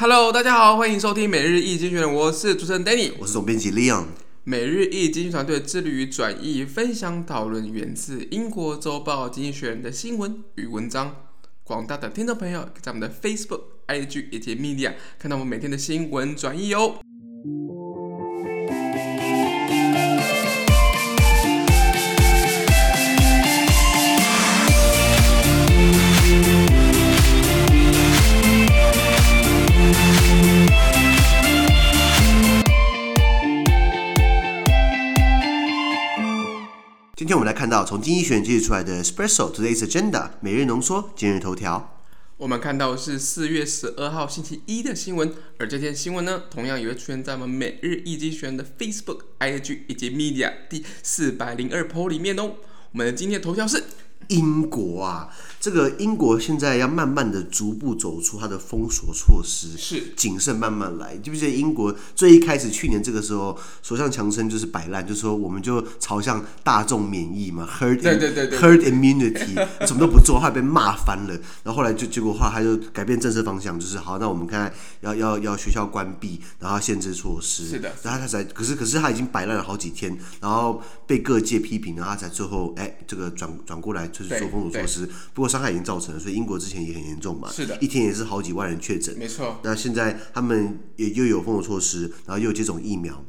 Hello，大家好，欢迎收听每日易经济学人，我是主持人 Danny，我是总编辑 Leon。每日易经济团队致力于转译、分享、讨论源自英国周报《经济学人》的新闻与文章。广大的听众朋友在我们的 Facebook、IG 以及 Media 看到我们每天的新闻转译哦。今天我们来看到从经济学人记录出来的 Espresso Today's Agenda 每日浓缩今日头条。我们看到是四月十二号星期一的新闻，而这篇新闻呢，同样也会出现在我们每日一经济学人的 Facebook、IG 以及 Media 第四百零二 po 里面哦。我们的今天的头条是。英国啊，这个英国现在要慢慢的逐步走出它的封锁措施，是谨慎慢慢来。记不记得英国最一开始去年这个时候，首相强生就是摆烂，就说我们就朝向大众免疫嘛，herd 对对对对 herd immunity，什么都不做，后来被骂翻了。然后后来就结果话，他就改变政策方向，就是好，那我们看要要要学校关闭，然后限制措施。是的，然后他才可是可是他已经摆烂了好几天，然后被各界批评，然后他才最后哎这个转转过来。就是做封锁措施，不过伤害已经造成了，所以英国之前也很严重嘛，是的，一天也是好几万人确诊，没错。那现在他们也又有封锁措施，然后又有接种疫苗，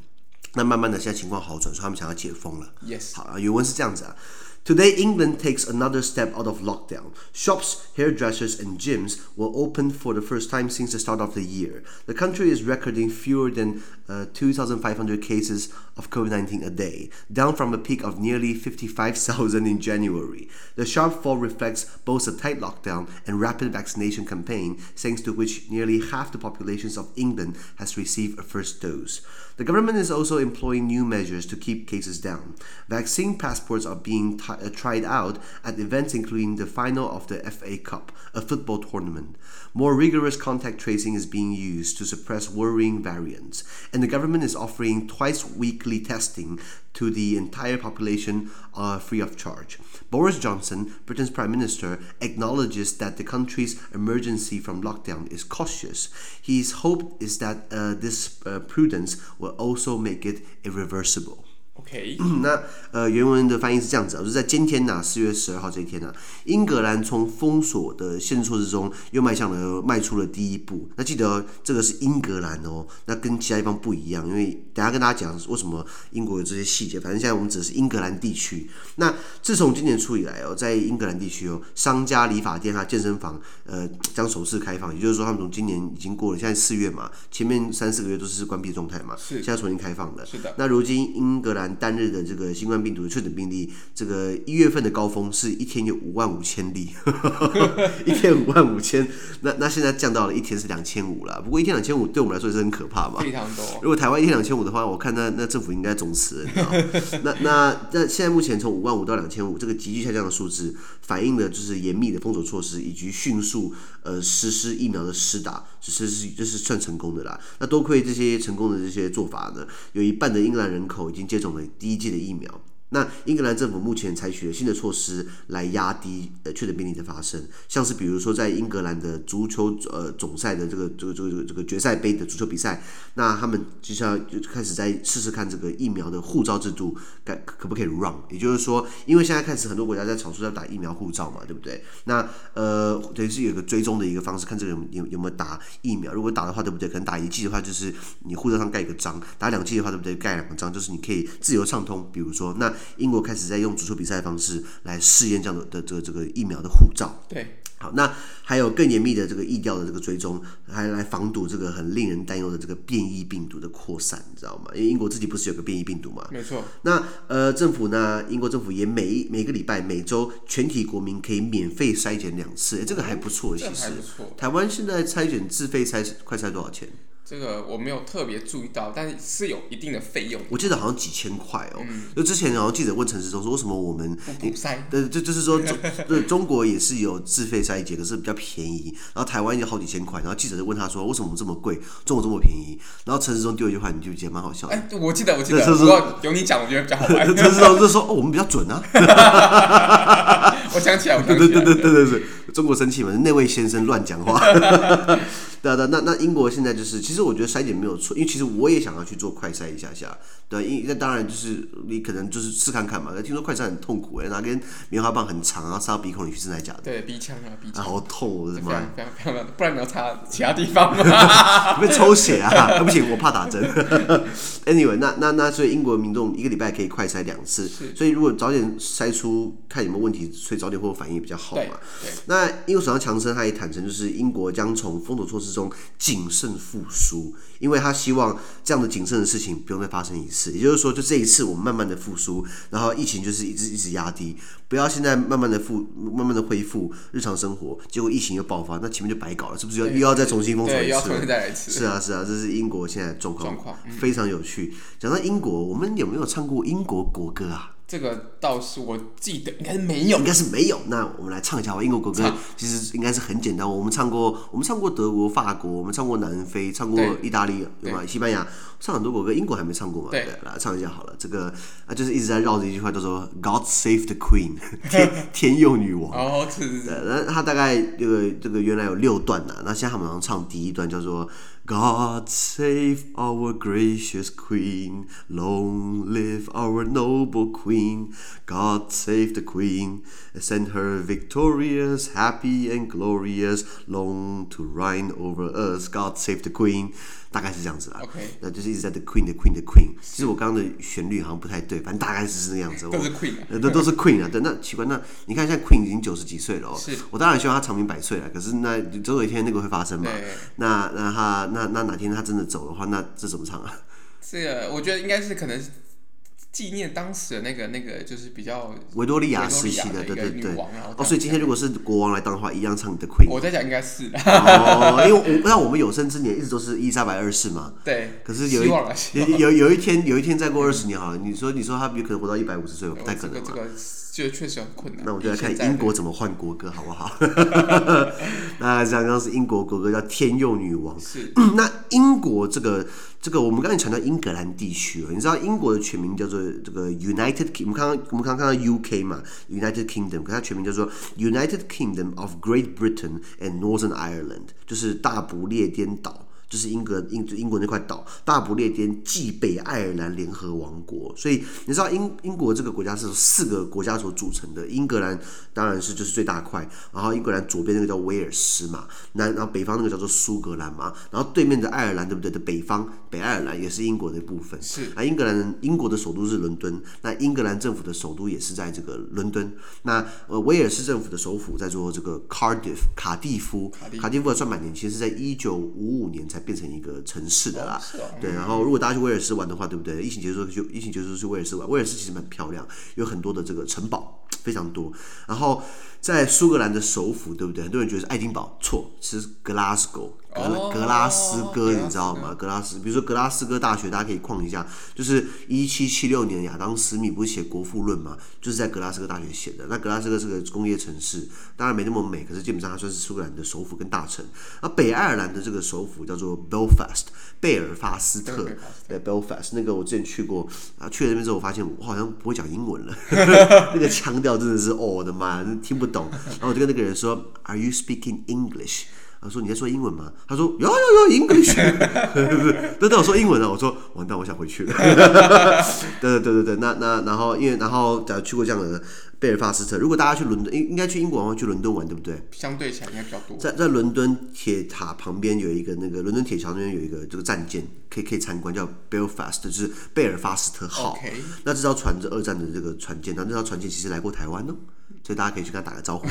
那慢慢的现在情况好转，所以他们想要解封了。Yes，好啊，原文是这样子啊。Today, England takes another step out of lockdown. Shops, hairdressers, and gyms will open for the first time since the start of the year. The country is recording fewer than uh, 2,500 cases of COVID 19 a day, down from a peak of nearly 55,000 in January. The sharp fall reflects both a tight lockdown and rapid vaccination campaign, thanks to which nearly half the populations of England has received a first dose. The government is also employing new measures to keep cases down. Vaccine passports are being t- uh, tried out at events including the final of the FA Cup, a football tournament. More rigorous contact tracing is being used to suppress worrying variants, and the government is offering twice weekly testing to the entire population uh, free of charge. Boris Johnson, Britain's Prime Minister, acknowledges that the country's emergency from lockdown is cautious. His hope is that uh, this uh, prudence will also make it irreversible. OK，那呃，原文的翻译是这样子啊，就是在今天呐，四月十二号这一天呢，英格兰从封锁的限制措施中又迈向了迈出了第一步。那记得这个是英格兰哦，那跟其他地方不一样，因为等下跟大家讲为什么英国有这些细节。反正现在我们指的是英格兰地区。那自从今年初以来哦，在英格兰地区哦，商家、理发店、还有健身房，呃，将首次开放。也就是说，他们从今年已经过了，现在四月嘛，前面三四个月都是关闭状态嘛，是，现在重新开放了。是的。那如今英格兰。单日的这个新冠病毒的确诊病例，这个一月份的高峰是一天有五万五千例，一天五万五千，那那现在降到了一天是两千五了。不过一天两千五对我们来说也是很可怕嘛，非常多。如果台湾一天两千五的话，我看那那政府应该总辞了，那那那现在目前从五万五到两千五，这个急剧下降的数字，反映的就是严密的封锁措施以及迅速呃实施疫苗的施打，其实是这是算成功的啦。那多亏这些成功的这些做法呢，有一半的英格兰人口已经接种了。第一剂的疫苗。那英格兰政府目前采取了新的措施来压低呃确诊病例的发生，像是比如说在英格兰的足球呃总赛的这个这个这个这个决赛杯的足球比赛，那他们就像就开始在试试看这个疫苗的护照制度该可不可以 run，也就是说，因为现在开始很多国家在吵说要打疫苗护照嘛，对不对？那呃等于是有个追踪的一个方式，看这个有有有没有打疫苗，如果打的话，对不对？可能打一剂的话，就是你护照上盖一个章；打两剂的话，对不对？盖两个章，就是你可以自由畅通。比如说那。英国开始在用足球比赛的方式来试验这样的的这个这个疫苗的护照。对，好，那还有更严密的这个疫调的这个追踪，还来防堵这个很令人担忧的这个变异病毒的扩散，你知道吗？因为英国自己不是有个变异病毒嘛？没错。那呃，政府呢，英国政府也每每个礼拜、每周全体国民可以免费筛检两次，哎，这个还不错，其实。还不错。台湾现在筛检自费筛快筛多少钱？这个我没有特别注意到，但是是有一定的费用。我记得好像几千块哦。嗯。就之前好像记者问陈时中说，为什么我们不筛？对，就就是说中对中国也是有自费筛检，可是比较便宜。然后台湾有好几千块，然后记者就问他说，为什么我们这么贵，中国这么便宜？然后陈时中丢一句话，你就觉得？蛮好笑的。哎，我记得，我记得。有你讲，我觉得比较好玩。陈时中就说，哦，我们比较准啊。我想起来，我想起来。对对对对对对对，中国生气嘛？那位先生乱讲话。对的，那那英国现在就是，其实我觉得筛检没有错，因为其实我也想要去做快筛一下下。对，因那当然就是你可能就是试看看嘛。听说快筛很痛苦哎，拿根棉花棒很长，然后插到鼻孔里去，真的假的？对，鼻腔啊，鼻腔。好痛，我的妈！非常非常不然你要插其他地方吗？会抽血啊？不行，我怕打针。Anyway，那那那所以英国民众一个礼拜可以快筛两次，所以如果早点筛出看有没有问题，所以早点会有反应比较好嘛。那英国首相强生他也坦诚，就是英国将从封锁措施中谨慎复苏，因为他希望这样的谨慎的事情不用再发生一次。也就是说，就这一次我们慢慢的复苏，然后疫情就是一直一直压低，不要现在慢慢的复慢慢的恢复日常生活，结果疫情又爆发，那前面就白搞了，是不是要又要再重新封锁一次？一次是啊是啊，这是英国现在状况，非常有趣。讲、嗯、到英国，我们有没有唱过英国国歌啊？这个倒是我记得应该是没有，应该是没有。那我们来唱一下吧。英国国歌其实应该是很简单。我们唱过，我们唱过德国、法国，我们唱过南非，唱过意大利，对吧？西班牙唱很多国歌，英国还没唱过嘛？对，来唱一下好了。这个啊，就是一直在绕着一句话，叫做 “God save the Queen”，天天佑女王。哦，是是是。那他大概这个这个原来有六段呢，那现在他们好像唱第一段叫做。God save our gracious Queen, long live our noble Queen. God save the Queen, send her victorious, happy and glorious, long to reign over us. God save the Queen. 大概是这样子啦，OK，那就是一直在 the Queen, the Queen, the Queen。其实我刚刚的旋律好像不太对，反正大概是那样子。都是 Queen，呃，都都是 Queen 啊。对，那奇怪，那你看现在 Queen 已经九十几岁了哦。是。我当然希望他长命百岁了，可是那总有一天那个会发生嘛。那那他那那哪天他真的走的话，那这怎么唱啊？这个我觉得应该是可能。纪念当时的那个那个就是比较维多利亚时期的，对对对。哦，所以今天如果是国王来当的话，一样唱你的 Queen。我在讲应该是。哦，因为我不知道我们有生之年一直都是伊丽莎白二世嘛。对。可是有一有有有一天有一天再过二十年好了，你说你说他有可能活到一百五十岁，不太可能。这个这个确实很困难。那我就来看英国怎么换国歌好不好？那刚刚是英国国歌叫《天佑女王》。是。那英国这个。这个我们刚才强调英格兰地区，你知道英国的全名叫做这个 United King，我们刚刚我们刚刚看到 UK 嘛，United Kingdom，可它全名叫做 United Kingdom of Great Britain and Northern Ireland，就是大不列颠岛。就是英格英英国那块岛，大不列颠暨北爱尔兰联合王国。所以你知道英英国这个国家是四个国家所组成的。英格兰当然是就是最大块，然后英格兰左边那个叫威尔斯嘛，南然后北方那个叫做苏格兰嘛，然后对面的爱尔兰对不对？的北方北爱尔兰也是英国的一部分。是啊，英格兰英国的首都是伦敦，那英格兰政府的首都也是在这个伦敦。那呃威尔斯政府的首府在做这个 Cardiff 卡蒂夫，卡蒂夫还算蛮年轻，是在一九五五年才。变成一个城市的啦，对。然后，如果大家去威尔斯玩的话，对不对？疫情结束就疫情结束去威尔斯玩。威尔斯其实蛮漂亮，有很多的这个城堡，非常多。然后，在苏格兰的首府，对不对？很多人觉得是爱丁堡，错，是 Glasgow。格格拉斯哥，你知道吗？格拉斯，比如说格拉斯哥大学，大家可以逛一下。就是一七七六年，亚当·斯密不是写《国富论》嘛？就是在格拉斯哥大学写的。那格拉斯哥是个工业城市，当然没那么美，可是基本上它算是苏格兰的首府跟大城。而北爱尔兰的这个首府叫做 Belfast，贝尔法斯特。对，Belfast 那个我之前去过啊，去了那边之后，我发现我好像不会讲英文了，那个腔调真的是哦，我的妈，听不懂。然后我就跟那个人说：“Are you speaking English？” 他说：“你在说英文吗？”他说：“有有有，English。”对对，我说英文啊。我说：“完蛋，我想回去了。”对对对对对，那那然后因为然后假如去过这样的贝尔法斯特，如果大家去伦敦，应应该去英国的话，去伦敦玩，对不对？相对起来应该比较多。在在伦敦铁塔旁边有一个那个伦敦铁桥那边有一个这个战舰，可以可以参观，叫 Belfast，就是贝尔法斯特号。Okay. 那这艘船是二战的这个船舰，那这艘船舰其实来过台湾哦。所以大家可以去跟他打个招呼，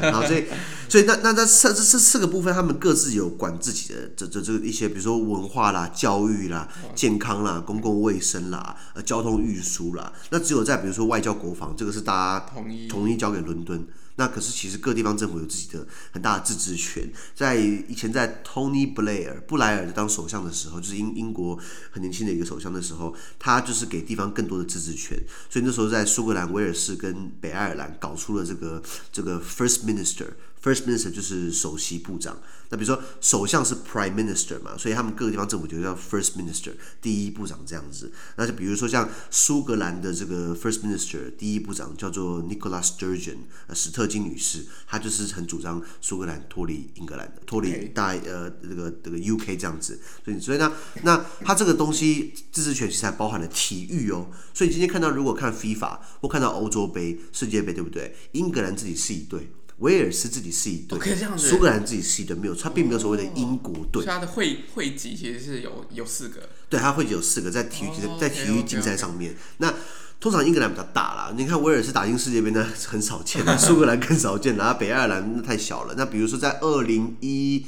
然后所以所以那那那这这这四个部分，他们各自有管自己的这这这一些，比如说文化啦、教育啦、健康啦、公共卫生啦、呃交通运输啦。那只有在比如说外交国防，这个是大家统一统一交给伦敦。那可是其实各地方政府有自己的很大的自治权。在以前在 Tony Blair 布莱尔当首相的时候，就是英英国很年轻的一个首相的时候，他就是给地方更多的自治权。所以那时候在苏格兰、威尔士跟北爱尔兰搞出了这个这个 First Minister First Minister 就是首席部长，那比如说首相是 Prime Minister 嘛，所以他们各个地方政府就叫 First Minister 第一部长这样子。那就比如说像苏格兰的这个 First Minister 第一部长叫做 Nicola Sturgeon，呃，史特金女士，她就是很主张苏格兰脱离英格兰的，脱离大呃这个这个 UK 这样子。所以所以呢，那他这个东西自治权其实还包含了体育哦。所以今天看到如果看 FIFA 或看到欧洲杯、世界杯，对不对？英格兰自己是一队。威尔士自己是一队，苏格兰自己是一队，没有，他并没有所谓的英国队。他的会会籍其实是有有四个，对，他会籍有四个在体育在体育竞赛上面。那通常英格兰比较大啦，你看威尔士打进世界杯那很少见，苏格兰更少见，然后北爱尔兰那太小了。那比如说在二零一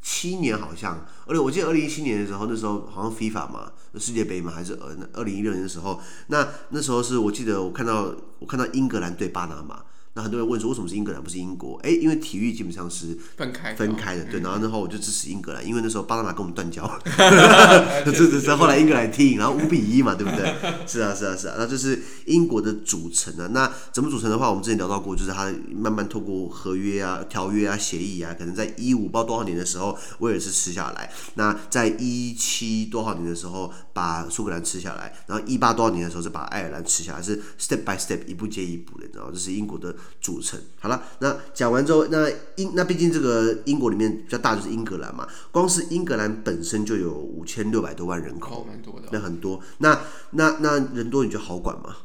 七年好像，而且我记得二零一七年的时候，那时候好像 FIFA 嘛，世界杯嘛，还是呃二零一六年的时候，那那时候是我记得我看到我看到英格兰对巴拿马。那很多人问说，为什么是英格兰不是英国？哎，因为体育基本上是分开分开的，对。然后那后我就支持英格兰，因为那时候巴拿马跟我们断交，这这这后来英格兰踢赢，然后五比一嘛，对不对？是啊是啊是啊，那这是英国的组成啊。那怎么组成的话，我们之前聊到过，就是他慢慢透过合约啊、条约啊、协议啊，可能在一五不知道多少年的时候，威尔士吃下来；那在一七多少年的时候，把苏格兰吃下来；然后一八多少年的时候，是把爱尔兰吃下来，是 step by step 一步接一步的，你知道这是英国的。组成好了，那讲完之后，那英那毕竟这个英国里面比较大就是英格兰嘛，光是英格兰本身就有五千六百多万人口，蛮多的，那很多。那那那人多你就好管吗？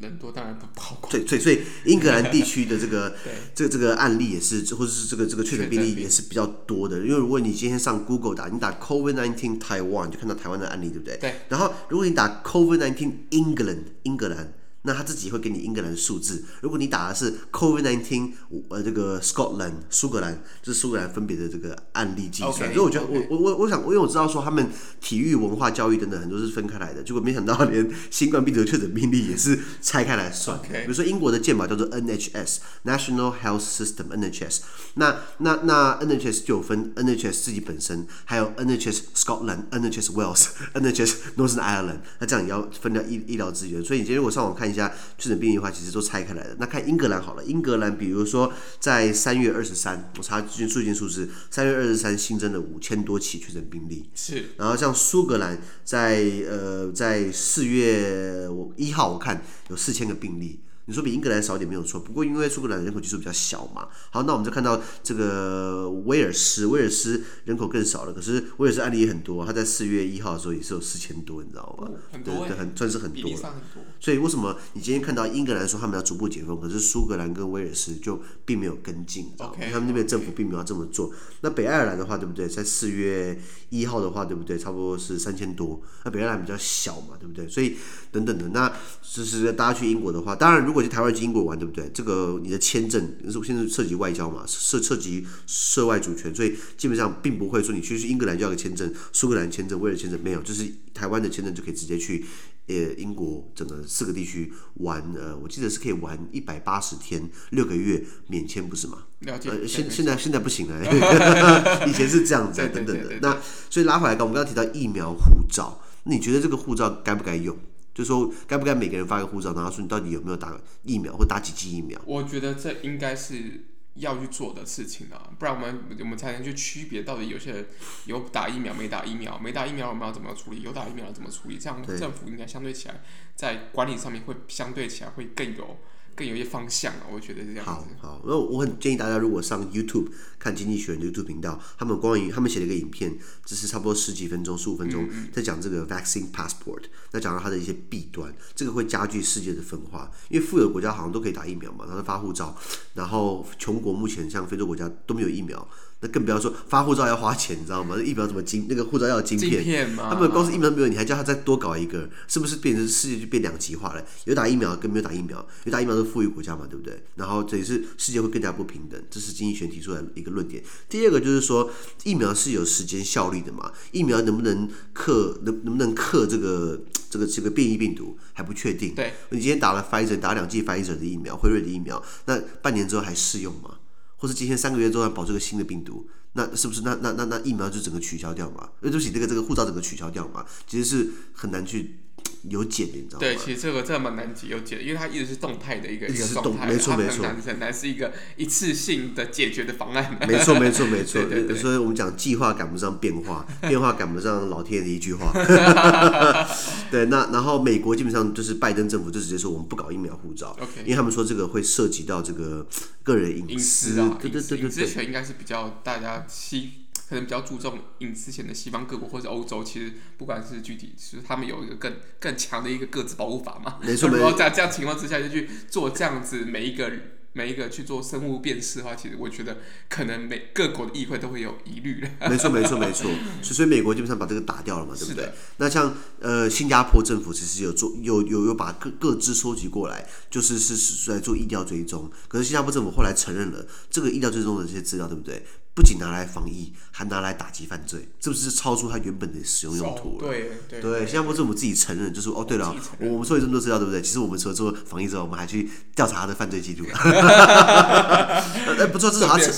人多当然不好管。对对，所以英格兰地区的这个 这个这个案例也是，或者是这个这个确诊病例也是比较多的。因为如果你今天上 Google 打，你打 COVID nineteen Taiwan 就看到台湾的案例，对不对？对。然后如果你打 COVID nineteen England 英格兰。那他自己会给你英格兰的数字。如果你打的是 COVID-19，呃，这个 Scotland 苏格兰，就是苏格兰分别的这个案例计算。Okay, 所以我觉得我我我我想，因为我知道说他们体育文化教育等等很多是分开来的，结果没想到连新冠病毒确诊病例也是拆开来算。比如说英国的健保叫做 NHS National Health System NHS，那那那 NHS 就有分 NHS 自己本身，还有 NHS Scotland、NHS Wales、NHS Northern Ireland，那这样也要分掉医医疗资源。所以你今天如果上网看。一下确诊病例的话，其实都拆开来的。那看英格兰好了，英格兰比如说在三月二十三，我查最近最近数字，三月二十三新增了五千多起确诊病例。是。然后像苏格兰在呃在四月我一号我看有四千个病例。你说比英格兰少一点没有错，不过因为苏格兰人口基数比较小嘛。好，那我们就看到这个威尔斯，威尔斯人口更少了，可是威尔斯案例也很多，他在四月一号的时候也是有四千多，你知道吗？哦、很多，对，很算是很多了。多。所以为什么你今天看到英格兰说他们要逐步解封，可是苏格兰跟威尔斯就并没有跟进，你知道吗？Okay, 他们那边政府并没有要这么做。那北爱尔兰的话，对不对？在四月一号的话，对不对？差不多是三千多。那北爱尔兰比较小嘛，对不对？所以等等的，那就是大家去英国的话，当然如果去台湾去英国玩。对不对？这个你的签证，是现在涉及外交嘛，涉涉及涉外主权，所以基本上并不会说你去英格兰就要个签证，苏格兰签证、威尔签证没有，就是台湾的签证就可以直接去呃英国整个四个地区玩。呃，我记得是可以玩一百八十天，六个月免签，不是吗？了解。呃，现现在现在不行了，以前是这样子，等等的。那所以拉回来，刚我们刚刚提到疫苗护照，那你觉得这个护照该不该用？就是说，该不该每个人发个护照，然后说你到底有没有打疫苗或打几剂疫苗？我觉得这应该是要去做的事情啊，不然我们我们才能去区别到底有些人有打疫苗没打疫苗，没打疫苗我们要怎么处理，有打疫苗要怎么处理？这样政府应该相对起来在管理上面会相对起来会更有。更有一些方向啊，我觉得是这样子。好，好，那我很建议大家，如果上 YouTube 看经济学人 YouTube 频道，他们关于他们写了一个影片，只是差不多十几分钟、十五分钟，在讲这个 vaccine passport，那讲到它的一些弊端，这个会加剧世界的分化。因为富有国家好像都可以打疫苗嘛，然后发护照，然后穷国目前像非洲国家都没有疫苗。那更不要说发护照要花钱，你知道吗？那疫苗怎么晶？那个护照要有晶片，片他们光是疫苗没有，你还叫他再多搞一个，是不是变成世界就变两极化了？有打疫苗跟没有打疫苗，有打疫苗是富裕国家嘛，对不对？然后这也是世界会更加不平等，这是经济学提出来的一个论点。第二个就是说，疫苗是有时间效力的嘛？疫苗能不能克能能不能克这个这个这个变异病毒还不确定。对，你今天打了 Pfizer 打两剂 Pfizer 的疫苗，辉瑞的疫苗，那半年之后还适用吗？或是今天三个月之后要保这个新的病毒，那是不是那那那那疫苗就整个取消掉嘛？对不起，这个这个护照整个取消掉嘛？其实是很难去有解的，你知道吗？对，其实这个这蛮难解有解的，因为它一直是动态的一个一个状态，没错没错，很难是一个一次性的解决的方案。没错没错没错，对对对，所以我们讲计划赶不上变化，变化赶不上老天爷的一句话。对，那然后美国基本上就是拜登政府就直接说我们不搞疫苗护照.因为他们说这个会涉及到这个个人隐私，私啊，对对对对，隐私权应该是比较大家西可能比较注重隐私权的西方各国或者欧洲，其实不管是具体其实他们有一个更更强的一个各自保护法嘛，没错没错，在这样情况之下就去做这样子每一个人。每一个去做生物辨识的话，其实我觉得可能每各国的议会都会有疑虑的。没错，没错，没错。所以美国基本上把这个打掉了嘛，对不对？那像呃新加坡政府其实有做有有有把各各资收集过来，就是是是来做疫调追踪。可是新加坡政府后来承认了这个疫调追踪的这些资料，对不对？不仅拿来防疫，还拿来打击犯罪，这不是超出它原本的使用用途了？对对对，新加坡政府自己承认，就是哦，对了，我们收集这么多资料，对不对？其实我们除了做防疫之后，我们还去调查他的犯罪记录。哎，不错，至少他承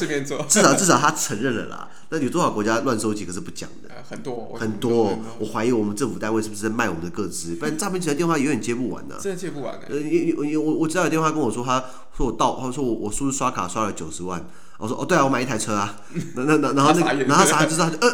至少至少他承认了啦。那有多少国家乱收集可是不讲的？很多很多，我怀疑我们政府单位是不是在卖我们的个资？不然诈骗集团电话永远接不完呢。真的接不完的。呃，我我我知道有电话跟我说，他说我到，他说我我是不是刷卡刷了九十万？我说哦，对啊，我买一台车啊。那那那然后那个，然后他傻就知道呃，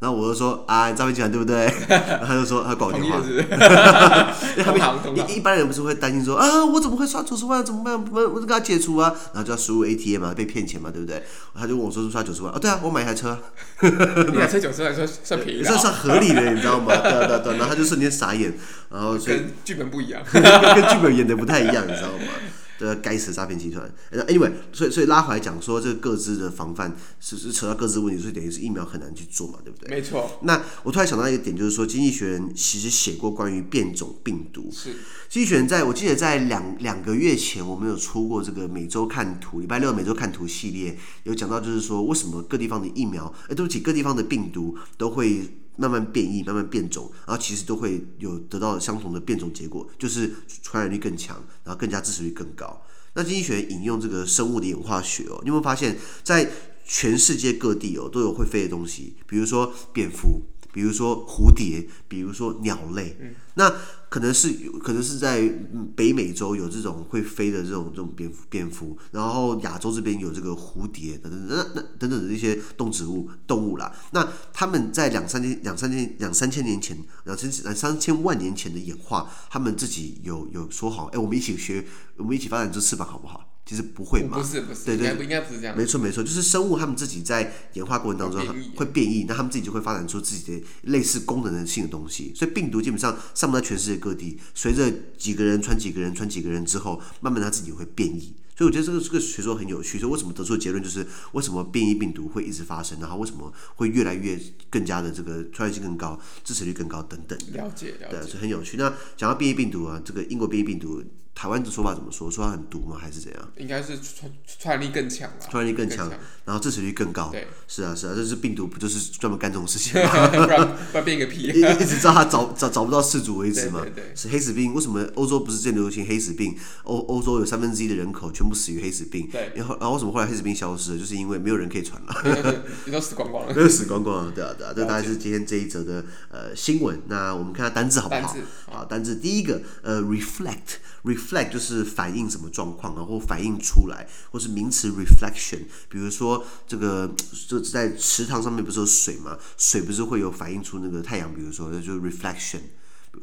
然后我就说啊，你诈骗集团对不对？然后他就说他挂我电话。因为他们一一般人不是会担心说啊，我怎么会刷九十万？怎么办？我我就给他解除啊。然后就要输入 ATM 嘛，被骗钱嘛，对不对？他就问我说是刷九十万？哦，对啊，我买一台车。你台车九十万算算便宜，算算合理的，你知道吗？对对对。然后他就瞬间傻眼，然后跟剧本不一样，跟剧本演的不太一样，你知道吗？这该死的诈骗集团。Anyway，所以所以拉回来讲说，这个各自的防范是是扯到各自问题，所以等于是疫苗很难去做嘛，对不对？没错。那我突然想到一个点，就是说，经济学人其实写过关于变种病毒。是。经济学人在我记得在两两个月前，我们有出过这个每周看图，礼拜六每周看图系列，有讲到就是说，为什么各地方的疫苗，哎，对不起，各地方的病毒都会。慢慢变异，慢慢变种，然后其实都会有得到相同的变种结果，就是传染力更强，然后更加致死率更高。那经济学引用这个生物的演化学哦，你有没有发现，在全世界各地哦都有会飞的东西，比如说蝙蝠。比如说蝴蝶，比如说鸟类，嗯、那可能是有可能是在北美洲有这种会飞的这种这种蝙蝠蝙蝠，然后亚洲这边有这个蝴蝶等等等、等等等的这些动植物动物啦。那他们在两三千两三千两三千年前两千两三千万年前的演化，他们自己有有说好，哎，我们一起学，我们一起发展这翅膀好不好？其实不会嘛，不是不是，对对，不应该不是这样。没错没错，就是生物他们自己在演化过程当中会变异，那他们自己就会发展出自己的类似功能性的东西。所以病毒基本上散布在全世界各地，随着几个人传几个人传几个人之后，慢慢它自己会变异。所以我觉得这个这个学说很有趣。所以为什么得出的结论就是为什么变异病毒会一直发生，然后为什么会越来越更加的这个传染性更高、致死率更高等等。了解了解，对，是很有趣。那讲到变异病毒啊，这个英国变异病毒。台湾的说法怎么说？说它很毒吗？还是怎样？应该是传传染力更强了。传染力更强，然后致死率更高。对，是啊，是啊，这是病毒，不就是专门干这种事情 吗？不然不然变个屁！一一直知道他找找找不到事主为止嘛。对对对。是黑死病，为什么欧洲不是最流行黑死病？欧欧洲有三分之一的人口全部死于黑死病。对。然后然后为什么后来黑死病消失了？就是因为没有人可以传了。你都死光光了。都死光光了，对啊对啊。这大概是今天这一则的呃新闻。那我们看下单字好不好？好，单字第一个呃，reflect。reflect 就是反映什么状况，然后反映出来，或是名词 reflection。比如说这个就在池塘上面不是有水吗？水不是会有反映出那个太阳？比如说那就是 reflection，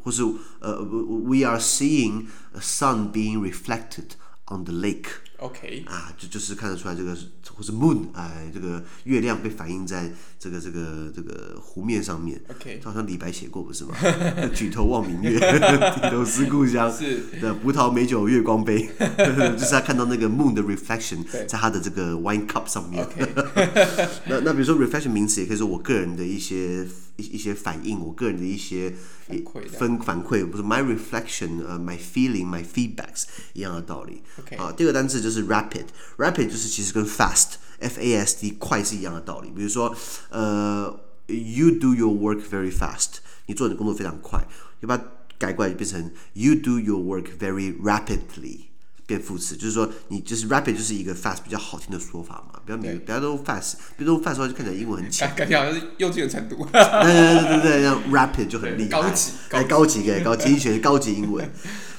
或是呃，we are seeing a sun being reflected on the lake。OK，啊，就就是看得出来这个，或是 moon，哎，这个月亮被反映在这个这个这个湖面上面。OK，好像李白写过不是吗？举头望明月，低头思故乡。是的，葡萄美酒月光杯，就是他看到那个 moon 的 reflection 在他的这个 wine cup 上面。那那比如说 reflection 名词也可以说我个人的一些一一些反应，我个人的一些分反馈，不是 my reflection，呃、uh,，my feeling，my feedbacks 一样的道理。OK，好，第二个单词就是 rapid，rapid 就是其实跟 fast，f a s t 快是一样的道理。比如说，呃，you do your work very fast，你做你的工作非常快，你把它改过来就变成 you do your work very rapidly。变副词，就是说你就是 rapid 就是一个 fast 比较好听的说法嘛，不要每不要都 fast，比如说 fast 的话就看起来英文很强，感觉好像是幼稚园程度。对对对对对，像 rapid 就很厉害，高级，哎，高级给高级学高级英文。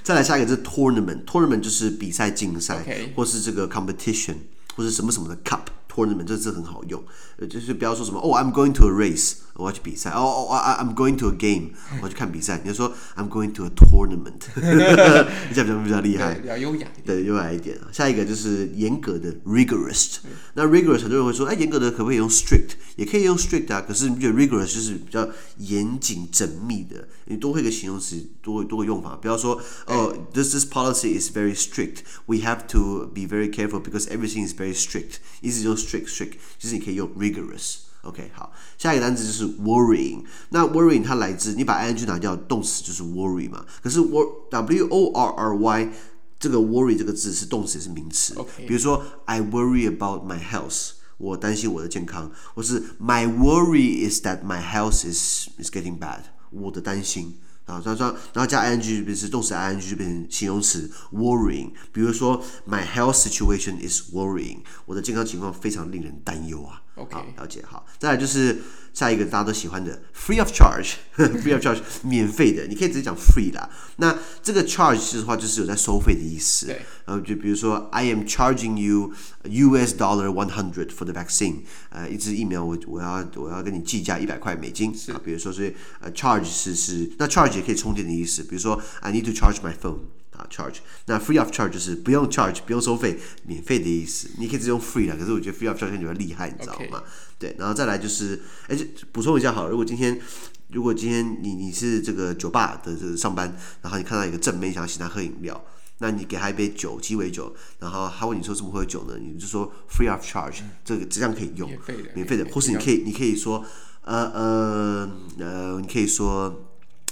再来下一个是 tournament，tournament 就是比赛竞赛或是这个 competition，或是什么什么的 cup。tournament 这字很好用，呃，就是不要说什么哦，I'm going to a race，我要去比赛。哦哦，I I'm going to a game，我要去看比赛。你就说 I'm going to a tournament，这样比较比较厉害，比较优雅一点。对，优雅一点。下一个就是严格的 rigorous，那 rigorous 很多人会说，哎，严格的可不可以用 strict？也可以用 strict 啊。可是你觉得 rigorous 就是比较严谨缜密的，你多会一个形容词，多多个用法。不要说哦，this this policy is very strict，we have to be very careful because everything is very strict。意思就是。 Strict strict，其实你可以用 rigorous。OK，好，下一个单词就是 worrying。那 worrying 它来自你把 ing 拿掉，动词就是 worry 嘛。可是 wor w o r r y 这个 worry 这个字是动词也是名词。OK，比如说 I worry about my health，我担心我的健康，或是 My worry is that my health is is getting bad，我的担心。啊，然后然后加 ing 就变成动词，ing 就变成形容词 worrying。比如说，My health situation is worrying，我的健康情况非常令人担忧啊。OK，好，了解。好，再来就是下一个大家都喜欢的 free of charge，free of charge 免费的，你可以直接讲 free 啦。那这个 charge 的话就是有在收费的意思。对。呃，就比如说，I am charging you US dollar one hundred for the vaccine。呃，一支疫苗我我要我要跟你计价一百块美金。是。啊，比如说，所以呃，charge 是是那 charge 也可以充电的意思。比如说，I need to charge my phone。 啊，charge，那 free of charge 就是不用 charge，不用收费，免费的意思。你可以直接用 free 啦，可是我觉得 free of charge 比较厉害，你知道吗.对，然后再来就是，哎，补充一下好了，如果今天，如果今天你你是这个酒吧的这个上班，然后你看到一个正妹想请他喝饮料，那你给他一杯酒，鸡尾酒，然后他问你说怎么喝酒呢？你就说 free of charge，这个这样可以用，免费的，免费的，或是你可以你可以说，呃呃呃，你可以说，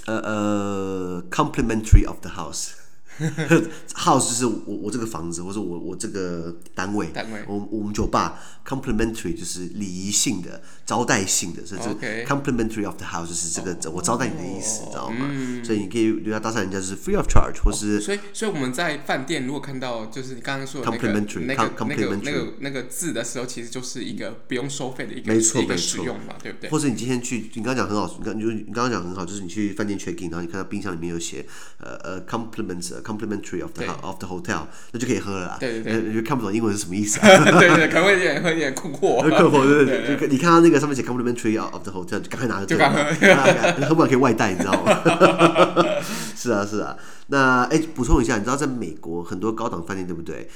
呃呃，complimentary of the house。House 就是我我这个房子，或者我我这个单位，单位，我我们酒吧 complimentary 就是礼仪性的、招待性的，所以这 complimentary of the house 就是这个、oh, 我招待你的意思，知道吗？嗯、所以你可以留下搭讪人家就是 free of charge，或是、oh, 所以所以我们在饭店如果看到就是你刚刚说的那个 complimentary 那个那个那个那个字的时候，其实就是一个不用收费的一个没错没错使用嘛，对不对？或者你今天去，你刚刚讲很好，你刚就你刚刚讲很好，就是你去饭店 check in，然后你看到冰箱里面有写呃呃 compliments。Complimentary of the of the hotel，那就可以喝了啦。对对对，看不懂英文是什么意思啊？对对，可能会有点会有点困惑。困惑对对对，你看到那个上面写 Complimentary of the hotel，就赶快拿着，就赶快，喝不完可以外带，你知道吗？是啊是啊，那哎，补充一下，你知道在美国很多高档饭店对不对？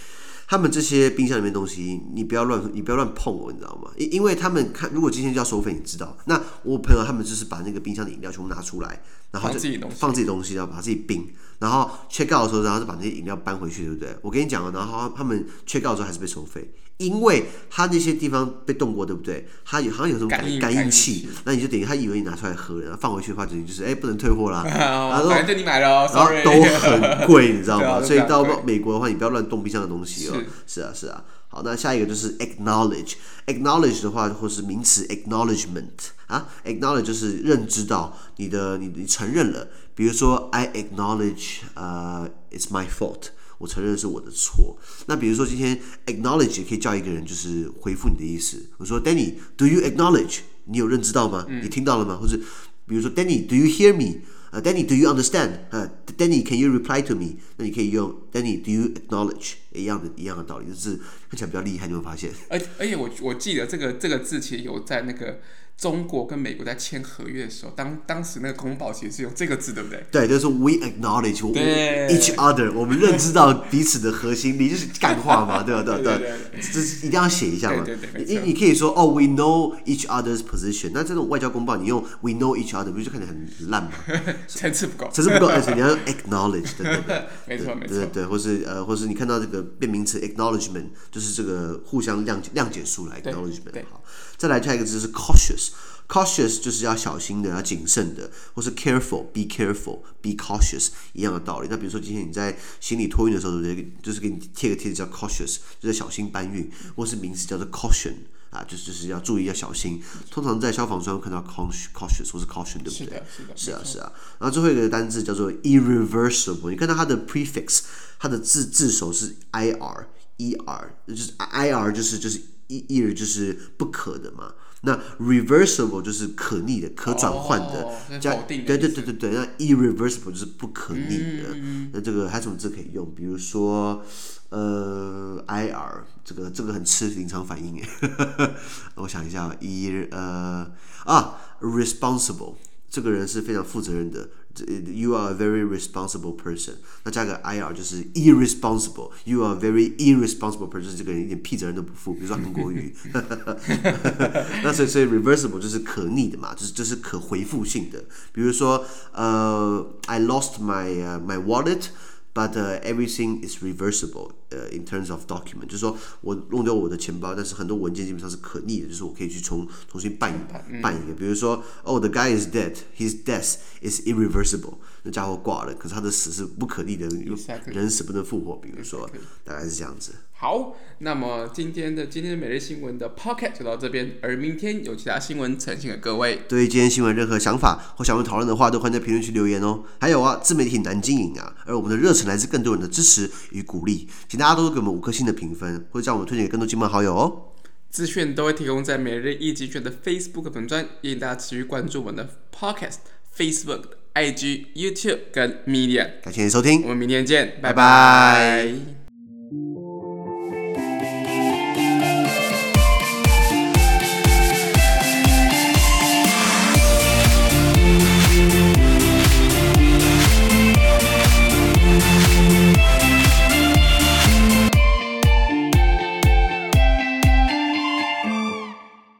他们这些冰箱里面东西，你不要乱，你不要乱碰哦，你知道吗？因因为他们看，如果今天就要收费，你知道？那我朋友他们就是把那个冰箱的饮料全部拿出来，然后就放自己东西，然后把自己冰，然后 check out 的时候，然后就把那些饮料搬回去，对不对？我跟你讲啊，然后他们 check out 的时候还是被收费。因为它那些地方被动过，对不对？它有好像有什么感感应器，那你就等于他以为你拿出来喝，然后放回去的话，等于就是哎不能退货啦。然后反正你买了，然后都很贵，你知道吗？所以到美国的话，你不要乱动冰箱的东西哦。是啊，是啊。好，那下一个就是 acknowledge，acknowledge 的话，或是名词 acknowledgement 啊，acknowledge 就是认知到你的你你承认了。比如说 I acknowledge，呃，it's my fault。我承认是我的错。那比如说今天 acknowledge 也可以叫一个人就是回复你的意思。我说 Danny，do you acknowledge？你有认知到吗？你听到了吗？或者比如说 Danny，do you hear me？呃，Danny，do you understand？呃，Danny，can you reply to me？那你可以用 Danny，do you acknowledge？一样的，一样的道理，就是看起来比较厉害，你会发现。而而且我我记得这个这个字其实有在那个。中国跟美国在签合约的时候，当当时那个公报其实是用这个字，对不对？对，就是 we acknowledge each other，我们认知到彼此的核心，你就是干话嘛，对吧？对对对，这是一定要写一下嘛。对对对，你你可以说哦，we know each other's position。那这种外交公报，你用 we know each other，不就看起来很烂吗？层次不够，层次不够，而且你要用 acknowledge，对对 对，没错没错，对对，或是呃，或是你看到这个变名词 acknowledgement，就是这个互相谅解谅解书来 acknowledgement。好，再来下一个字是 cautious。Cautious 就是要小心的，要谨慎的，或是 careful，be careful，be cautious 一样的道理。那比如说今天你在行李托运的时候，就是给你贴个贴纸叫 cautious，就是小心搬运，或是名词叫做 caution。啊，就是就是要注意要小心。通常在消防栓看到 caution 说是 caution 对不对？是的，是的，是啊是啊。然后最后一个单字叫做 irreversible，你看到它的 prefix，它的字字首是 i r e r，就是 i r 就是就是 e ir 就是不可的嘛。那 reversible 就是可逆的、可转换的，哦、加哦对对对对对。那 irreversible 就是不可逆的。嗯、那这个还有什么字可以用？比如说，呃，ir 这个这个很吃临场反应诶。我想一下，ir 呃啊，responsible 这个人是非常负责任的。You are a very responsible person。那加个 ir 就是 irresponsible。You are a very irresponsible person。这个人一点屁责任都不负。比如说韩国语。那所以所以 reversible 就是可逆的嘛，就是就是可回复性的。比如说呃、uh,，I lost my、uh, my wallet。 But、uh, everything is reversible. 呃、uh,，in terms of document，就是说我弄掉我的钱包，但是很多文件基本上是可逆的，就是我可以去重重新办一办一个。比如说，哦，the guy is dead. His death is irreversible. 那家伙挂了，可是他的死是不可逆的.人死不能复活。比如说，大概是这样子。好，那么今天的今天的每日新闻的 Podcast 就到这边，而明天有其他新闻呈现给各位。对于今天新闻任何想法或想要讨论的话，都欢迎在评论区留言哦。还有啊，自媒体难经营啊，而我们的热忱来自更多人的支持与鼓励，请大家多多给我们五颗星的评分，或者将我们推荐给更多亲朋好友哦。资讯都会提供在每日一集选的 Facebook 粉专，也请大家持续关注我们的 Podcast、Facebook、IG、YouTube 跟 Media。感谢你收听，我们明天见，拜拜。拜拜。